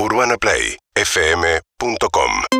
UrbanaPlayFM.com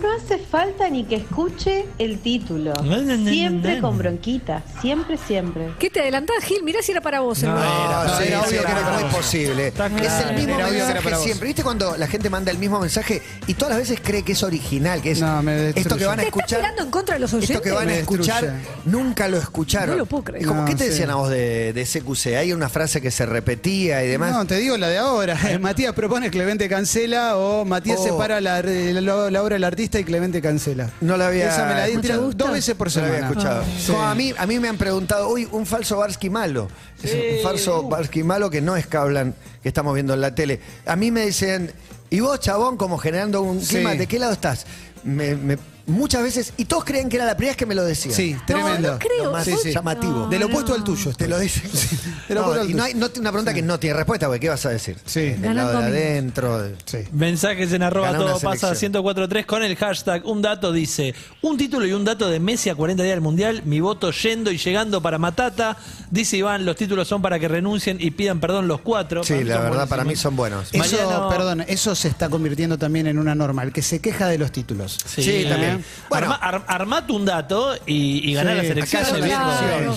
No hace falta ni que escuche el título. No, no, no, Siempre no. con bronquita. Siempre, siempre. ¿Qué te adelantás, Gil? Mirá si era para vos. el No, sí, era obvio que era muy posible. Es el mismo Era que mensaje vos. siempre. ¿Viste cuando la gente manda el mismo mensaje y todas las veces cree que es original? Que es No, esto que van a ¿Te estás escuchar. en contra de los Esto que van a escuchar nunca lo escucharon. No lo puedo creer. Es como, No, ¿Qué te sí. decían a vos de, de CQC? Hay una frase que se repetía y demás. No, te digo la de ahora. Matías propone, Clemente cancela o Matías Oh. separa la, la- la obra del artista y Clemente cancela. No la había- Esa me la di dos veces por No semana. había escuchado. Sí. A, mí, a mí me han preguntado, uy, un falso Barsky malo. Es un falso Barsky malo que no es que hablan, que estamos viendo en la tele. A mí me dicen, ¿y vos, chabón, como generando un Sí. clima, ¿de qué lado estás? Me- me- muchas veces, y todos creen que era la primera vez que me lo decían. Sí, tremendo. no creo. Lo más Sí, sí. llamativo. Del opuesto al tuyo. Te lo dicen. Del No, opuesto al y no tuyo. hay no, una pregunta que no tiene respuesta, porque ¿qué vas a decir? Sí. Del lado de adentro. de- Sí. Mensajes en arroba una todo pasa selección. 1043 con el hashtag un dato dice un título y un dato de Messi a 40 días del Mundial, mi voto yendo y llegando para Matata. Dice Iván, los títulos son para que renuncien y pidan perdón los cuatro. Sí, Para mí la son verdad, para mí buenísimos. son buenos. Eso, Mariano- perdón, eso se está convirtiendo también en una norma. El que se queja de los títulos. Sí, Sí, también. Bueno. Arma- ar- armate un dato y, y ganar Sí, las elecciones. Acá Claro.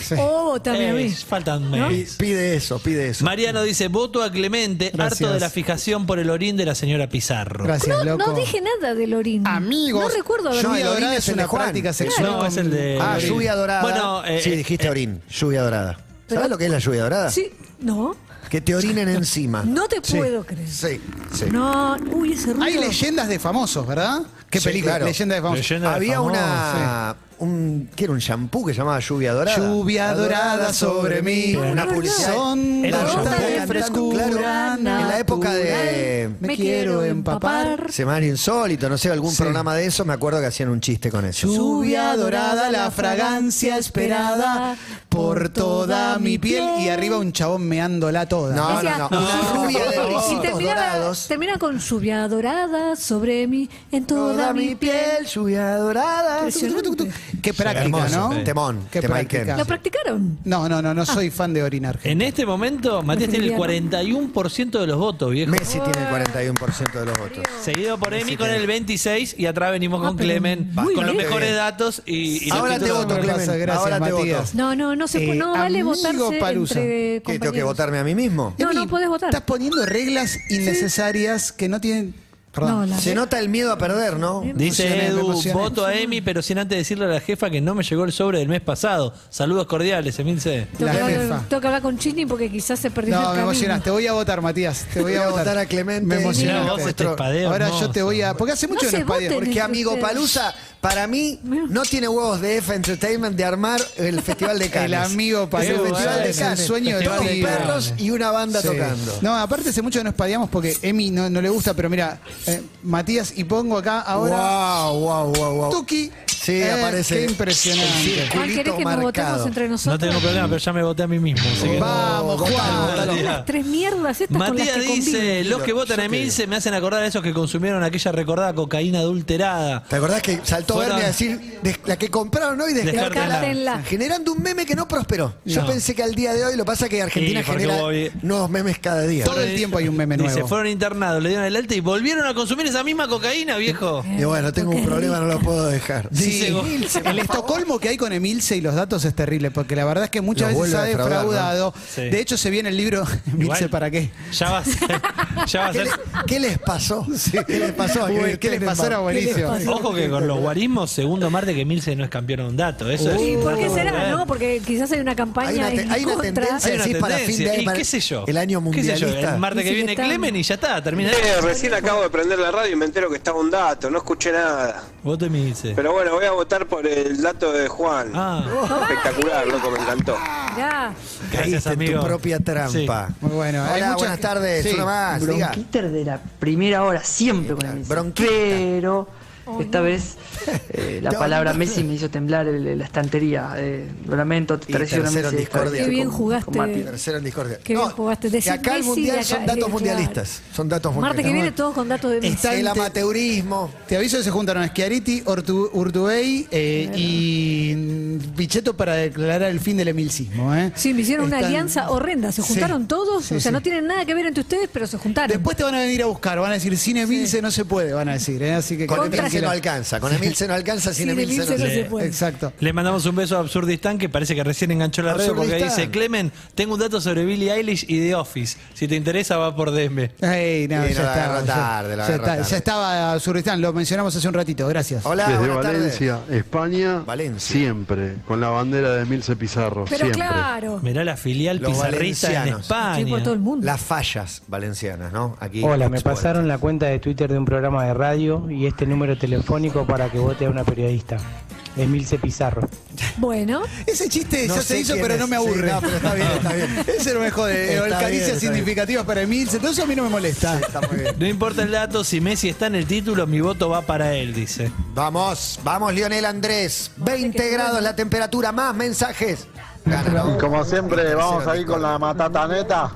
Sí. Oh, también a mí. Eh, faltan Pi- meses. Pide eso, pide eso. Mariano dice, voto a Clemente, Gracias. harto de la fijación por el orín de la señora Pizarro. Gracias, No, loco. no dije nada de Lorín. Amigos. No recuerdo haber No, Lluvia orín dorada es una Juan. práctica Claro. sexual. No, es el de- Ah, Orín. lluvia dorada. Bueno, eh, sí, eh, dijiste eh, orín, lluvia dorada. Pero- ¿Sabes lo que es la lluvia dorada? Sí, no. Que te orinen encima. No te Sí. puedo creer. Sí, sí. No, uy, ese ruido. Hay leyendas de famosos, ¿verdad? ¿Qué Sí, película? claro. Leyenda de famosos. Leyenda de Había una. Un, ¿Qué era un shampoo que se llamaba lluvia dorada? Lluvia dorada sobre mí. Una. Son Era un shampoo. de frescura. claro, en la época de. Me quiero empapar. Semanario Insólito, no sé, algún Sí. programa de eso, me acuerdo que hacían un chiste con eso. Lluvia dorada, la fragancia esperada por toda mi piel. Y arriba un chabón meándola toda. No, Decía, no, no. Una rubia de y risitos terminaba, dorados. termina con lluvia dorada sobre mí en toda, mi piel. lluvia dorada. Impresionante. Qué práctica, Hermoso, ¿no? sí. Temón, Qué práctica. ¿Lo practicaron? No, no, no, no soy fan de orinar. gente. En este momento, Matías tiene el 41% de los votos, viejo. Messi tiene el 41% de los votos. Seguido por Emi con el 26 y atrás venimos Ah, con Clemen muy con los bien. mejores datos y, y los Ahora te títulos- voto, me Clemen. gracias, Ahora te Matías. voto. No, no, no se Eh, no vale amigo votarse Palusa. entre ¿Qué tengo que votarme a mí mismo? No, no podés votar. Estás poniendo reglas innecesarias que no tienen. Perdón. No, Se nota el miedo a perder, ¿no? emocioné, Dice Edu, voto a Emi, pero sin antes decirle a la jefa que no me llegó el sobre del mes pasado. Saludos cordiales, Emilce. La jefa. tengo que hablar con Chini porque quizás se perdió el No, me camino. emocionas. Te voy a votar, Matías. Te voy a Voy a votar. a Clemente. Me emocionaste. Ahora hermoso. yo te voy a. Porque hace mucho No que. Porque Amigo ustedes. Palusa, para mí, no tiene huevos de F Entertainment de armar el Festival de Cannes. El Amigo Palusa el Festival de es el Cannes. sueño de pibe. perros y una banda Sí. tocando. No, aparte hace mucho que no espadeamos porque Emi no, no le gusta, pero mira, eh, Matías, y pongo acá ahora. Wow, wow, wow, wow. Tuki. Sí, Eh, aparece. Qué impresionante. Juan, ¿querés que nos votemos entre nosotros? No tengo problema, pero ya me voté a mí mismo. así que- Vamos, Juan. votalo. Las tres mierdas estas con las Matías que dice, los que votan a Emilce me hacen acordar a esos que consumieron aquella recordada cocaína adulterada. ¿Te acordás que saltó Fueron- Bernie a decir des- la que compraron hoy? Descártenla. Generando un meme que no prosperó. Yo No. pensé que al día de hoy lo pasa que Argentina Sí, genera hubo- nuevos memes cada día. Todo el tiempo hay un meme Dice, nuevo. fueron internados, le dieron el alta y volvieron a consumir esa misma cocaína, viejo. Y bueno, tengo un problema, no lo puedo dejar. Sí, Emilce, el Estocolmo que hay con Emilce y los datos es terrible, porque la verdad es que muchas Los veces ha defraudado. Sí. De hecho, se viene el libro Emilce para qué. Ya va a ser. Ya va a ¿Qué, ser le- qué les pasó? ¿Qué les pasó? a Uy, ¿qué les pasó? Era buenísimo. Ojo que con los guarismos, segundo martes que Milce no es campeón a un dato. Eso ¿Y es. por qué será? No, porque quizás hay una Hay campaña una, te- en hay una contra. tendencia Hay una sí, para fin de ¿Y para qué sé yo? El año ¿Qué sé yo? mundialista. El martes que viene Clemen y ya está, termina. Eh, recién acabo de prender la radio y me entero que estaba un dato, no escuché nada. Voto y Milce. Pero bueno, voy a votar por el dato de Juan. Ah, Espectacular, loco, me encantó. Ya. gracias, Caíste en amigo. tu propia trampa. Muy bueno. Hay Hola, muchas- buenas tardes. Sí. Una más, diga. Bronquiter de la primera hora, siempre con el Bronquita. Pero Esta vez eh, la palabra. Messi me hizo temblar el- la estantería. Eh, lo lamento, tercero en discordia. Qué bien con- jugaste. con. Tercero en discordia. Qué bien jugaste. Decir acá el mundial acá- son datos claro. mundialistas. Son datos Marte que mundialistas. viene todos con datos de Messi. Está El amateurismo. Te aviso que se juntaron Schiaretti, Ortu- Urtubey eh, y Pichetto para declarar el fin del emilcismo. ¿eh? Sí, me hicieron una alianza horrenda. Se Sí, juntaron todos. sí, o sea, sí. no tienen nada que ver entre ustedes, pero se juntaron. Después te van a venir a buscar, van a decir, sin Emilce no se puede, van a decir. ¿eh? Así que Emilce no alcanza. Con Emilce no alcanza, sin Emilce no Emilce se se puede. Exacto. Le mandamos un beso a Absurdistán, que parece que recién enganchó la red porque Absurdistán. dice, Clemen, tengo un dato sobre Billie Eilish y The Office. Si te interesa, va por DM. Ey, no, Sí, ya, no, la ya- tarde, la ya agarró está, tarde. ya estaba Suristán, lo mencionamos hace un ratito, gracias. Hola, Desde. Valencia, España, Valencia. siempre, con la bandera de Milce Pizarro, Pero siempre. claro. Mirá la filial Los pizarrista en por todo el España. mundo. Las fallas valencianas, ¿no? Aquí. Hola, me pasaron la cuenta de Twitter de un programa de radio y este número telefónico para que vote a una periodista. Emilce Pizarro. Bueno, Ese chiste No ya se hizo, pero es. no me Sí, aburre. no, pero está bien, está bien. Ese no me jode. Está El caricias significativas para Emilce, todo eso a mí no me molesta. Está muy bien. No importa el dato, si Messi está en el título, mi voto va para él, dice. Vamos, vamos, Lionel Andrés. 20 grados la temperatura, más mensajes. Gana, Y como siempre, vamos ahí con la matata neta.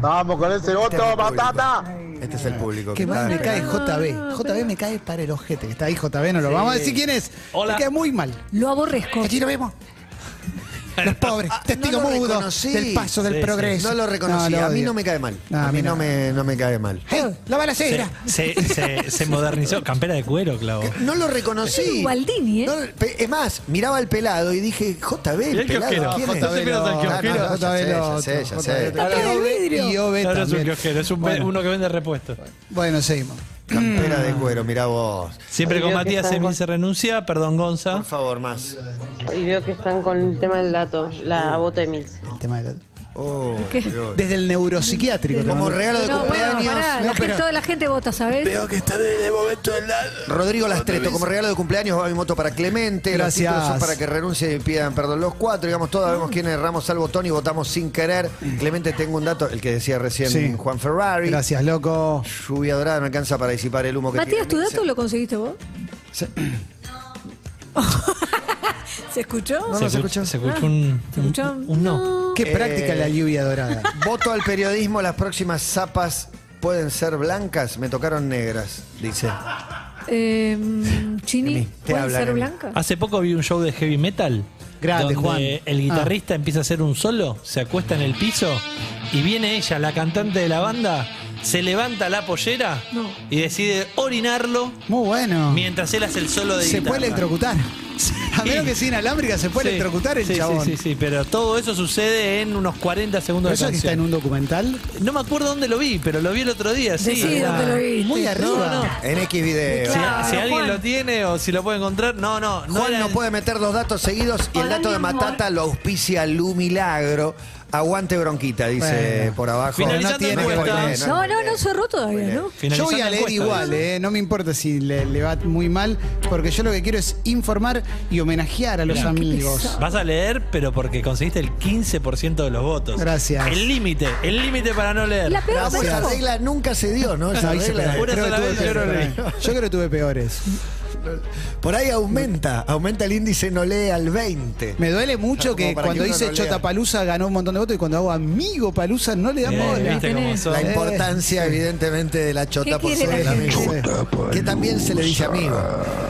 Vamos con ese voto, matata. Este es el público. Que que más me cae JB. JB me cae para el ojete. que Está ahí JB, no lo vamos a decir quién es. Hola. Me cae muy mal. lo aborrezco. Aquí lo vemos. Los pobres, Ah, testigo no lo mudo reconocí. del paso del Sí, sí. progreso. No lo reconocí. lo a mí odio. no me cae mal. No, a mí no me, no me cae mal. ¡Hey! ¡La Se, balacera! se, se- se modernizó. Campera de cuero, clavo. No lo reconocí. Es Gualdini, ¿eh? No, pe- es más, miraba al pelado y dije, JB, el el pelado. ¿quién es? Kiosquero. no, ya sé, ya sé, ya sé. Vidrio. Y es un también. kiosquero, es un- Bueno. uno que vende repuestos. Bueno, seguimos. Campera de cuero, mirá vos. Siempre Ay, con veo que Matías están Emil con- se renuncia. Perdón, Gonza. Por favor, más. Y veo que están con el tema del dato, la bota de Mills. El tema del- Oh. Desde el neuropsiquiátrico. Como regalo de No, bueno, cumpleaños. pará, la No, gente- pero- toda la gente vota, ¿sabes? que está en el momento del Rodrigo Lastreto, como regalo de cumpleaños va mi moto para Clemente. Gracias. Los títulos son para que renuncie y pidan perdón. Los cuatro, digamos, todos vemos quién erramos al botón y votamos sin querer. Clemente, tengo un dato, el que decía recién Sí. Juan Ferrari. Gracias, loco. Lluvia dorada no alcanza para disipar el humo que Matías, ¿tu tiene. dato lo conseguiste vos? Se- ¿Se escuchó? No, no se escuchó. Se escuchó un, ¿Se escuchó? un- un no. Qué Eh, práctica la lluvia dorada. Voto al periodismo, las próximas zapas pueden ser blancas, me tocaron negras, dice. Eh, Chini, Emi, te ¿puede hablan, ser Emi. blanca? Hace poco vi un show de heavy metal. Grande, donde Juan. el guitarrista empieza a hacer un solo, se acuesta en el piso y viene ella, la cantante de la banda, se levanta la pollera No. y decide orinarlo Muy bueno. mientras él hace el solo de Se guitarra. puede electrocutar. A menos que sea inalámbrica, se puede Sí. electrocutar el sí, chabón. Sí, sí, sí, pero todo eso sucede en unos 40 segundos ¿Pero de eso que está en canción. un documental? No me acuerdo dónde lo vi, pero lo vi el otro día, sí. Decí Ah. dónde lo vi. Muy arriba. no. En X video. Si, Claro, si alguien Juan. lo tiene o si lo puede encontrar, no, no. no Juan era- no puede meter dos datos seguidos y el dato de. Matata lo auspicia Lu Milagro. Aguante bronquita, dice Bueno. por abajo. No tiene spoiler, No, no, no cerró todavía, ¿no? Yo voy a leer encuesta. igual, eh, no me importa si le, le va muy mal, porque yo lo que quiero es informar y homenajear a los amigos. Vas a leer, pero porque conseguiste el 15% de los votos. Gracias. El límite, el límite para no leer. La peor regla nunca se dio, ¿no? Esa regla. Una sola vez yo leí. Yo creo que tuve peores. Por ahí aumenta, aumenta el índice no lee al 20. Me duele mucho que cuando que dice no. Chota Palusa ganó un montón de votos y cuando hago amigo Palusa no le Eh, bola. ¿Viste cómo son? La Eh. importancia, evidentemente, de la chota ¿Qué por ser la el amigo. Que también se le dice amigo.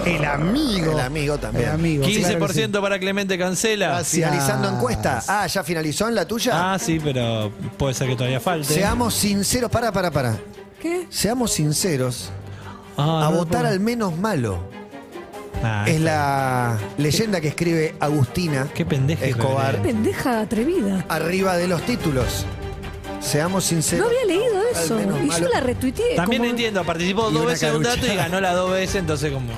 El amigo. El amigo también. El amigo. 15% claro para Clemente Cancela. Gracias. Finalizando encuesta. Ah, ¿ya finalizó en la tuya? Ah, sí, pero puede ser que todavía falte. Seamos sinceros, para, para, para. ¿Qué? Seamos sinceros Ah, a no votar al menos malo. Ah, Es la leyenda que escribe Agustina Qué pendeja Escobar irreverente. Pendeja atrevida. arriba de los títulos. Seamos No sinceros. había leído eso. menos Y malo. yo la retuiteé. También como- entiendo, participó Y dos una veces en un dato y ganó las dos veces, entonces como...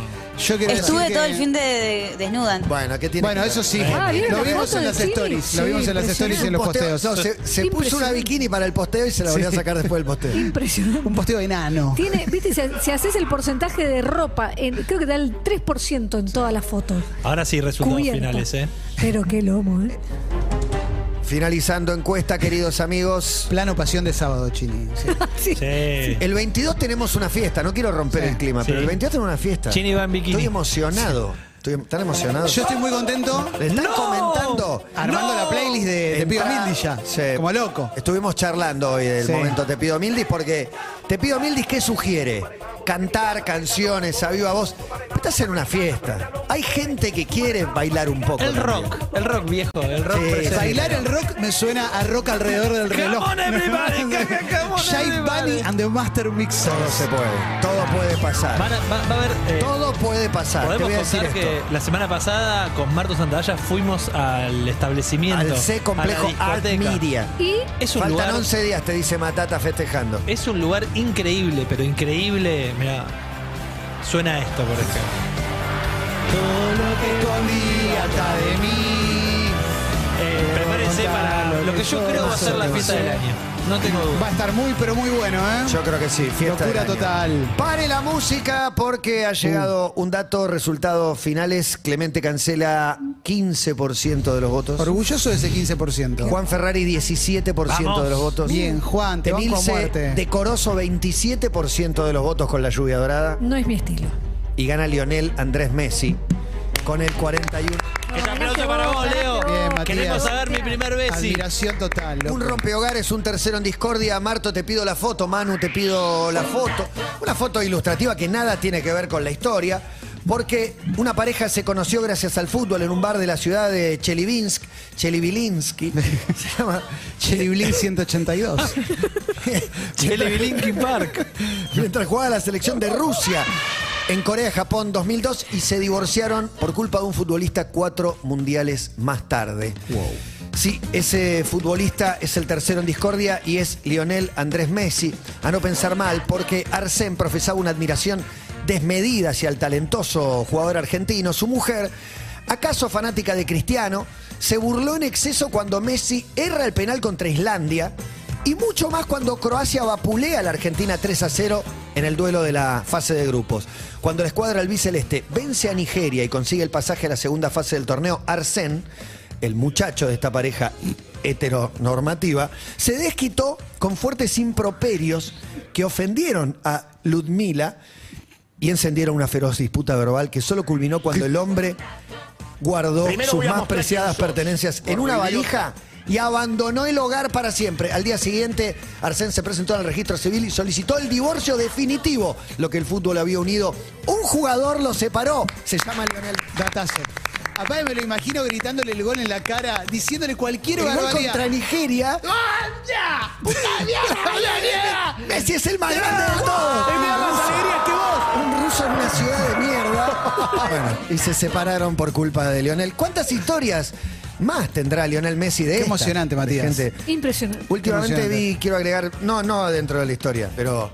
Yo quiero Estuve decir todo que- el fin de, de- desnuda. Bueno, ¿qué tiene Bueno, que eso ver? sí. Ah, ¿vieron lo la vimos foto en del las stories. Lo Sí, vimos en las stories y en los Posteo- posteos. no, se, se puso una Impresionante. bikini para el posteo y se la volvió a sacar después del posteo. Impresionante. Un posteo enano. Tiene, viste, si, si haces el porcentaje de ropa, en- creo que da el 3% en todas las fotos. Ahora sí, resultados Cubierta. finales, ¿eh? Pero qué lomo, ¿eh? Finalizando encuesta, queridos amigos. Plano pasión de sábado, Chini. Sí. Sí. El 22 tenemos una fiesta, no quiero romper Sí. el clima, Sí. pero el 22 tenemos una fiesta. Chini va en bikini. Estoy emocionado. Estoy tan emocionado. Yo estoy muy contento Le están ¡No! comentando. armando la playlist de Te pido Entra- Mildis ya. Sí. Como loco. Estuvimos charlando hoy del Sí. momento Te pido Mildis porque Te pido Mildis, ¿qué sugiere? Cantar canciones a viva voz. Estás en una fiesta. Hay gente que quiere bailar un poco. El también. rock, el rock viejo, el rock Sí. Bailar el rock me suena a rock alrededor del Come reloj. on, everybody, come- on, everybody. Bunny and the Master Mixers. Todo se puede. Todo puede pasar. Van a- va, va a haber. eh, Todo puede pasar. Te Podemos voy a decir contar esto. que la semana pasada con Marto Santalla fuimos al establecimiento. Al C complejo a la Art. Media. Y Es un Faltan lugar. 11 días, te dice Matata festejando. Es un lugar increíble, pero increíble. Mira, suena esto, por ejemplo. Todo lo que escondí hasta de mí. Eh, prepárense para lo que yo creo va a ser la fiesta del año. No tengo Va duda. a estar muy, pero muy bueno, ¿eh? Yo creo que sí, fiesta Locura del año. total. Pare la música porque ha llegado un dato, resultados finales. Clemente cancela 15% de los votos. Orgulloso de ese 15%. Juan Ferrari 17% Vamos. de los votos. Bien, Juan, te banco a Emilce muerte. decoroso 27% de los votos con la lluvia dorada. no es mi estilo. Y gana Lionel Andrés Messi con el 41. Un aplauso para vos, Leo. Matías. Queremos saber mi primer Bessi. Admiración total. loco. Un rompehogares, un tercero en discordia. Marto, te pido la foto. Manu, te pido la foto. Una foto ilustrativa que nada tiene que ver con la historia. Porque una pareja se conoció gracias al fútbol en un bar de la ciudad de Chelyabinsk. Chelyabinsk. Se llama Cheriblin 182. Chele Linkin Park. mientras jugaba la selección de Rusia en Corea-Japón 2002 y se divorciaron por culpa de un futbolista cuatro mundiales más tarde. Sí, ese futbolista es el tercero en discordia y es Lionel Andrés Messi. A no pensar mal, porque Arsén profesaba una admiración desmedida hacia el talentoso jugador argentino. Su mujer, acaso fanática de Cristiano, se burló en exceso cuando Messi erra el penal contra Islandia y mucho más cuando Croacia vapulea a la Argentina 3 a 0 en el duelo de la fase de grupos. Cuando la escuadra albiceleste vence a Nigeria y consigue el pasaje a la segunda fase del torneo, Arsén, el muchacho de esta pareja heteronormativa, se desquitó con fuertes improperios que ofendieron a Ludmila y encendieron una feroz disputa verbal que solo culminó cuando el hombre guardó Primero sus más preciadas pertenencias en una valija y abandonó el hogar para siempre. Al día siguiente, Arsén se presentó al registro civil y solicitó el divorcio definitivo, lo que el fútbol había unido. Un jugador lo separó, se llama Lionel. Datazo. Aparte me lo imagino gritándole el gol en la cara, diciéndole cualquier El gol contra Nigeria. ¡Ah, ¡Puta! Messi es el más grande de todos. Da más alegría que vos. Un ruso en una ciudad de mierda. Bueno, y se separaron por culpa de Lionel. ¿Cuántas historias más tendrá Lionel Messi de Qué emocionante, De Matías. gente- Impresionante. Últimamente emocionante. vi, quiero agregar, no, no dentro de la historia, pero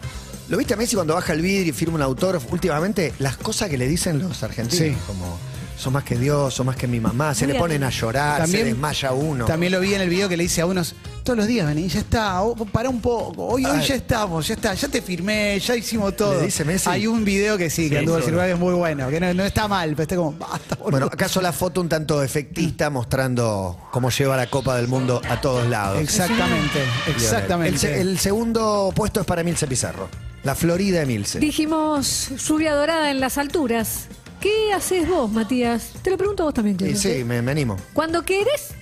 ¿lo viste a Messi cuando baja el vidrio y firma un autógrafo? Últimamente, las cosas que le dicen los argentinos, Sí. como son más que Dios, son más que mi mamá, se Muy le ponen a llorar, También- se desmaya uno. También lo vi en el video que le dice a unos, todos los días vení, ya está, oh, para un poco, hoy, hoy ya estamos, ya está, ya te firmé, ya hicimos todo. ¿Le dice Messi? Hay un video que sí, que Sí, anduvo seguro. circular, es muy bueno, que no, no está mal, pero está como, basta, boludo. Bueno, acaso la foto un tanto efectista mostrando cómo lleva la Copa del Mundo a todos lados. Exactamente, exactamente. El, el segundo puesto es para Emilce Pizarro. La Florida Emilce. Dijimos lluvia dorada en las alturas. ¿Qué haces vos, Matías? Te lo pregunto a vos también, Y Clemente. sí, me, me animo. Cuando querés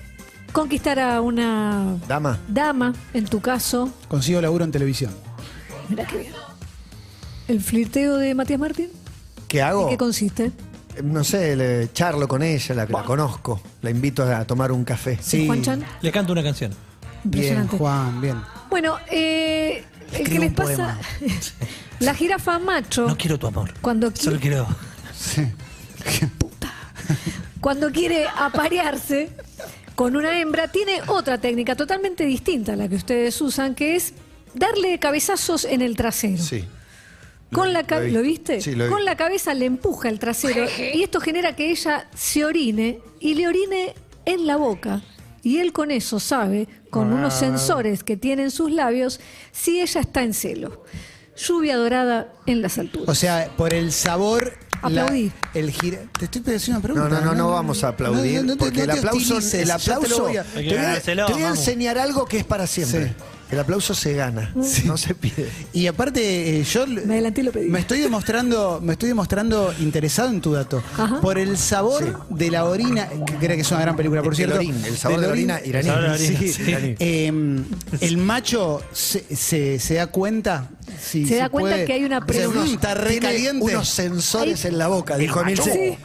conquistar a una Dama. dama, en tu caso, Consigo laburo en televisión. mira qué bien. ¿El flirteo de Matías Martín? ¿Qué hago? ¿En qué consiste? No sé, le charlo con ella, la, la conozco. La invito a tomar un café. Sí. Juan Chan. Le canto una canción. Bien, Impresionante. Juan, bien. Bueno, eh, el que les un pasa. la jirafa macho. No quiero tu amor. Cuando, Solo qui- quiero. Sí. cuando quiere aparearse con una hembra, tiene otra técnica totalmente distinta a la que ustedes usan, que es darle cabezazos en el trasero. Sí. Con la Lo ca- vi. ¿Lo viste? Sí, lo vi. Con la cabeza le empuja el trasero y esto genera que ella se orine y le orine en la boca. Y él con eso sabe, con Ah. unos sensores que tiene en sus labios, si ella está en celo. Lluvia dorada en las alturas. O sea, por el sabor Aplaudí. el gira... Te estoy haciendo una No, pregunta. no, no, no vamos a aplaudir. No, no te- porque no el te aplauso, el ya te lo aplauso voy a- te voy a, te voy a enseñar algo que es para siempre. Sí. El aplauso se gana, no se pide. Y aparte, eh, yo Me adelanté y lo pedí. me estoy demostrando, me estoy demostrando interesado en tu dato. Ajá. Por el sabor de la orina, que creo que es una gran película, por El cierto. orín, el sabor de la orín. orina iraní. El sabor de la orina, Sí. sí. Eh, el macho se, se- se da cuenta. si Se da cuenta que hay una O sea, pregunta. mm, está re Tiene caliente. unos sensores Hay- en la boca, dijo Emilce. Sí.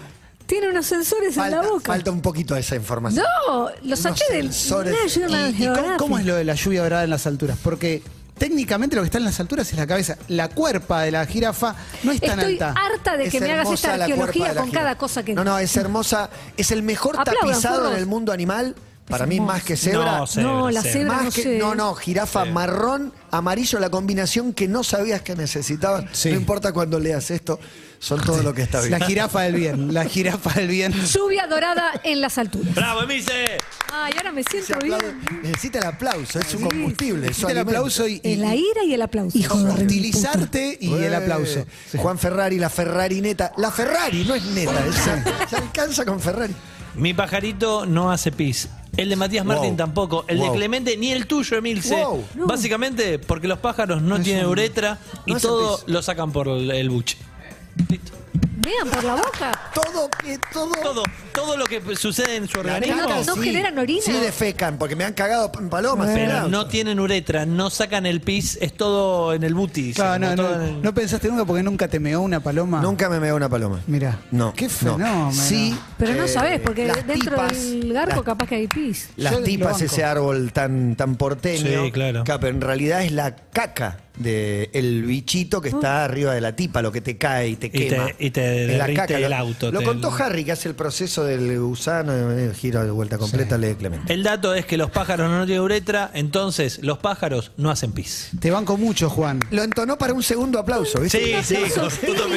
Tiene unos sensores Falta, en la boca. falta un poquito de esa información. No, lo saqué Unos del sensores. ¿Y, y cómo, es lo de la lluvia dorada en las alturas? Porque técnicamente lo que está en las alturas es la cabeza. La cuerpa de la jirafa no es tan Estoy alta. harta de que me hagas esta arqueología con cada cosa que No, no, es hermosa. Es el mejor Aplaudan, tapizado en el mundo animal. Para mí, hermoso. más que cebra. No, cebra, No, la cebra. cebra Más no que, no, no, jirafa marrón, amarillo, la combinación que no sabías que necesitabas. Sí. No importa cuando leas esto, son todo lo que está bien. La jirafa del bien. La jirafa del bien. Lluvia dorada en las alturas. ¡Bravo, Emilce! Ay, ahora me siento bien. Necesita el aplauso, es su combustible. Hiciste el aplauso y, y- la ira y el aplauso. hostilizarte y el aplauso. Juan Ferrari, la Ferrari neta. La Ferrari no es neta, es- se alcanza con Ferrari. Mi pajarito no hace pis. El de Matías Martín Wow. tampoco. El Wow. de Clemente ni el tuyo, Emilce. Wow. No. Básicamente porque los pájaros no tienen uretra y no todo pis. lo sacan por el buche. Listo. Vean por la boca. Todo, que todo. Todo, todo lo que sucede en su organismo. no- no generan orina. Sí, defecan, porque me han cagado en palomas. Pero no tienen uretra, no sacan el pis, es todo en el buti. Claro, no, no, en el- no pensaste nunca porque nunca te meó una paloma. Nunca me meó una paloma. Mira. No. Qué no. fenómeno. Sí. Pero no eh, sabés, porque las dentro tipas, del garco las- capaz que hay pis. Las Yo tipas, ese árbol tan, tan porteño. Sí, claro. que, pero en realidad es la caca del bichito que está arriba de la tipa, lo que te cae y te Y te- quema. y te la derrite caca. el auto, Lo contó Harry, que hace el proceso del gusano, el giro de vuelta completa, lee Clemente. El dato es que los pájaros no tienen uretra, entonces los pájaros no hacen pis. Te banco mucho, Juan. Lo entonó para un segundo aplauso, ¿viste? Sí, sí, con puto.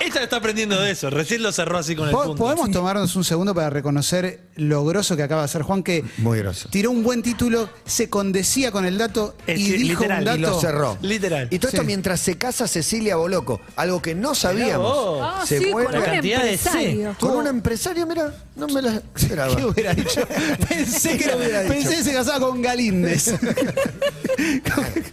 Ella está aprendiendo de eso, recién lo cerró así con el punto. ¿Podemos tomarnos un segundo para reconocer lo grosso que acaba de hacer Juan? Que Muy grosso. tiró un buen título, se condecía con el dato Es y dijo literal, un y dato. Y lo cerró. Literal. Y todo esto mientras se casa Cecilia Boloco, algo que no sabíamos. vos. Ah, se sí, vuelve con un La cantidad de empresario. con un empresario, mira, no me la esperaba. ¿Qué hubiera dicho? pensé que, ¿Qué hubiera dicho? pensé que se casaba con Galíndez.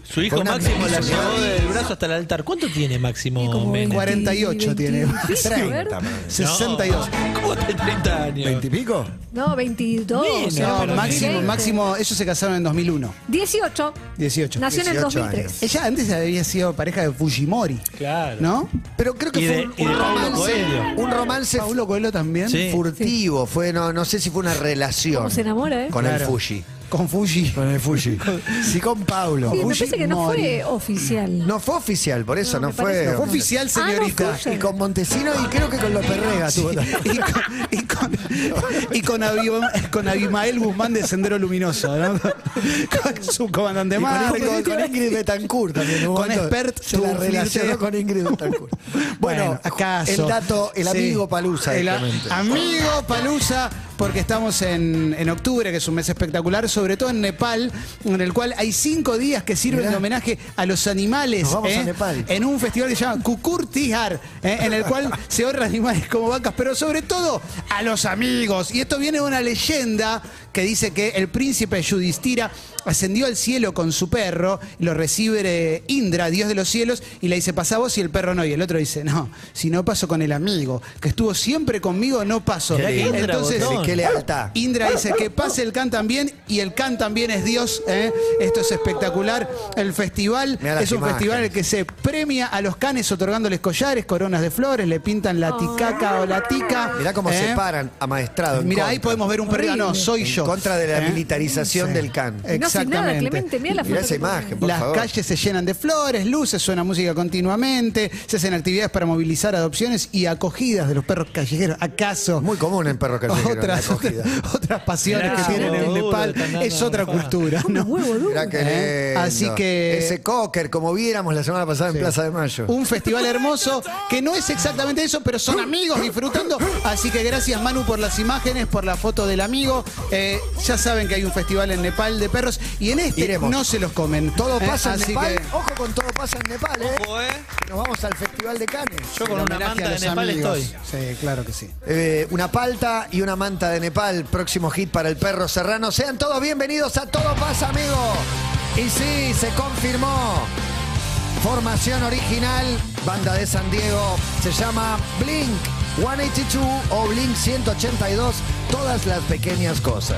Su hijo Con una Máximo la llevó del brazo hasta el altar. ¿Cuánto tiene Máximo como Menem? 48 tiene. 30, madre. 62. No, ¿Cómo de 30 años? ¿20 y pico? No, 22. Menos, o sea, No, pero máximo, 20. máximo, ellos se casaron en 2001. 18. 18. Nació en el 18 2003. años. Ella antes había sido pareja de Fujimori. Claro. ¿No? Pero creo que Y fue de- un, y de un Paulo romance, Coelho. un romance Paulo Coelho también. Sí. furtivo, fue no, no sé si fue una relación ¿Cómo se enamora, eh? con el Claro. Fuji. Con Fuji. Con el Fuji. Sí, con Paulo. Sí, me Fuji parece que no Mori. fue oficial. No fue oficial, por eso No, no, me fue. parece No fue oficial, Ah, no señorita. fue. Y con Montesino y creo que con López Rega tuvo también. y con, y con, y con Abima- con Abimael Guzmán de Sendero Luminoso, ¿no? Con su comandante Y con. Ingrid, con Ingrid Betancourt también. Con momento Expert Se la tuvo relacionó flirteo. con Ingrid Betancourt. Bueno, Bueno, acaso. el dato, el Sí. amigo Palusa. El a- amigo Palusa, porque estamos en, en octubre, que es un mes espectacular, sobre todo en Nepal, en el cual hay cinco días que sirven Mirá. de homenaje a los animales. Nos vamos ¿eh? a Nepal. En un festival que se llama Kukur Tihar, ¿eh? en el cual se honra animales como vacas, pero sobre todo a los amigos. Y esto viene de una leyenda que dice que el príncipe Yudhishthira ascendió al cielo con su perro, y lo recibe Indra, dios de los cielos, y le dice, pasa vos y el perro no. Y el otro dice, no, si no paso con el amigo, que estuvo siempre conmigo, no paso. Mirá Entonces. Qué lealtad. Indra dice que pase el can también y el can también es Dios. ¿eh? Esto es espectacular. El festival Mirá es un imágenes. festival en el que se premia a los canes otorgándoles collares, coronas de flores, le pintan la ticaca o la tica. Mirá cómo ¿eh? se paran amaestrado. contra. ahí podemos ver un perro. No, soy En yo. contra de la ¿eh? militarización Sí. del can. No nada, Exactamente. Clemente, mira la foto. Mirá esa que imagen, por Las favor. calles se llenan de flores, luces, suena música continuamente, se hacen actividades para movilizar adopciones y acogidas de los perros callejeros. ¿Acaso? Muy común en perro callejero. la otras, acogida. otras pasiones Mirá, que tienen en duro, Nepal. Es otra cultura, ¿no? Huevo duro. Mirá qué ¿Eh? Así que- Ese cocker, como viéramos la semana pasada en Plaza de Mayo. Un festival hermoso que no es exactamente eso, pero son amigos disfrutando. Así que gracias Manu por las imágenes, por la foto del amigo. Eh, ya saben que hay un festival en Nepal de perros ellos y en este Iremos. no se los comen. Todo Eh, pasa en así Nepal. que- Ojo con todo pasa en Nepal, ¿eh? Ojo, eh. Nos vamos al Festival de Cannes. Yo con en una homenaje manta de los Nepal amigos. estoy. Sí, claro que sí. Eh, una palta y una manta de Nepal. Próximo hit para el perro serrano. Sean todos bienvenidos a Todo Pasa, amigo. Y sí, se confirmó. Formación original, banda de San Diego. Se llama Blink 182 o Blink 182. Todas las pequeñas cosas.